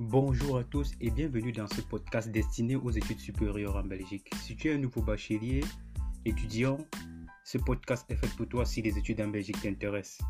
Bonjour à tous et bienvenue dans ce podcast destiné aux études supérieures en Belgique. Si tu es un nouveau bachelier, étudiant, ce podcast est fait pour toi si les études en Belgique t'intéressent.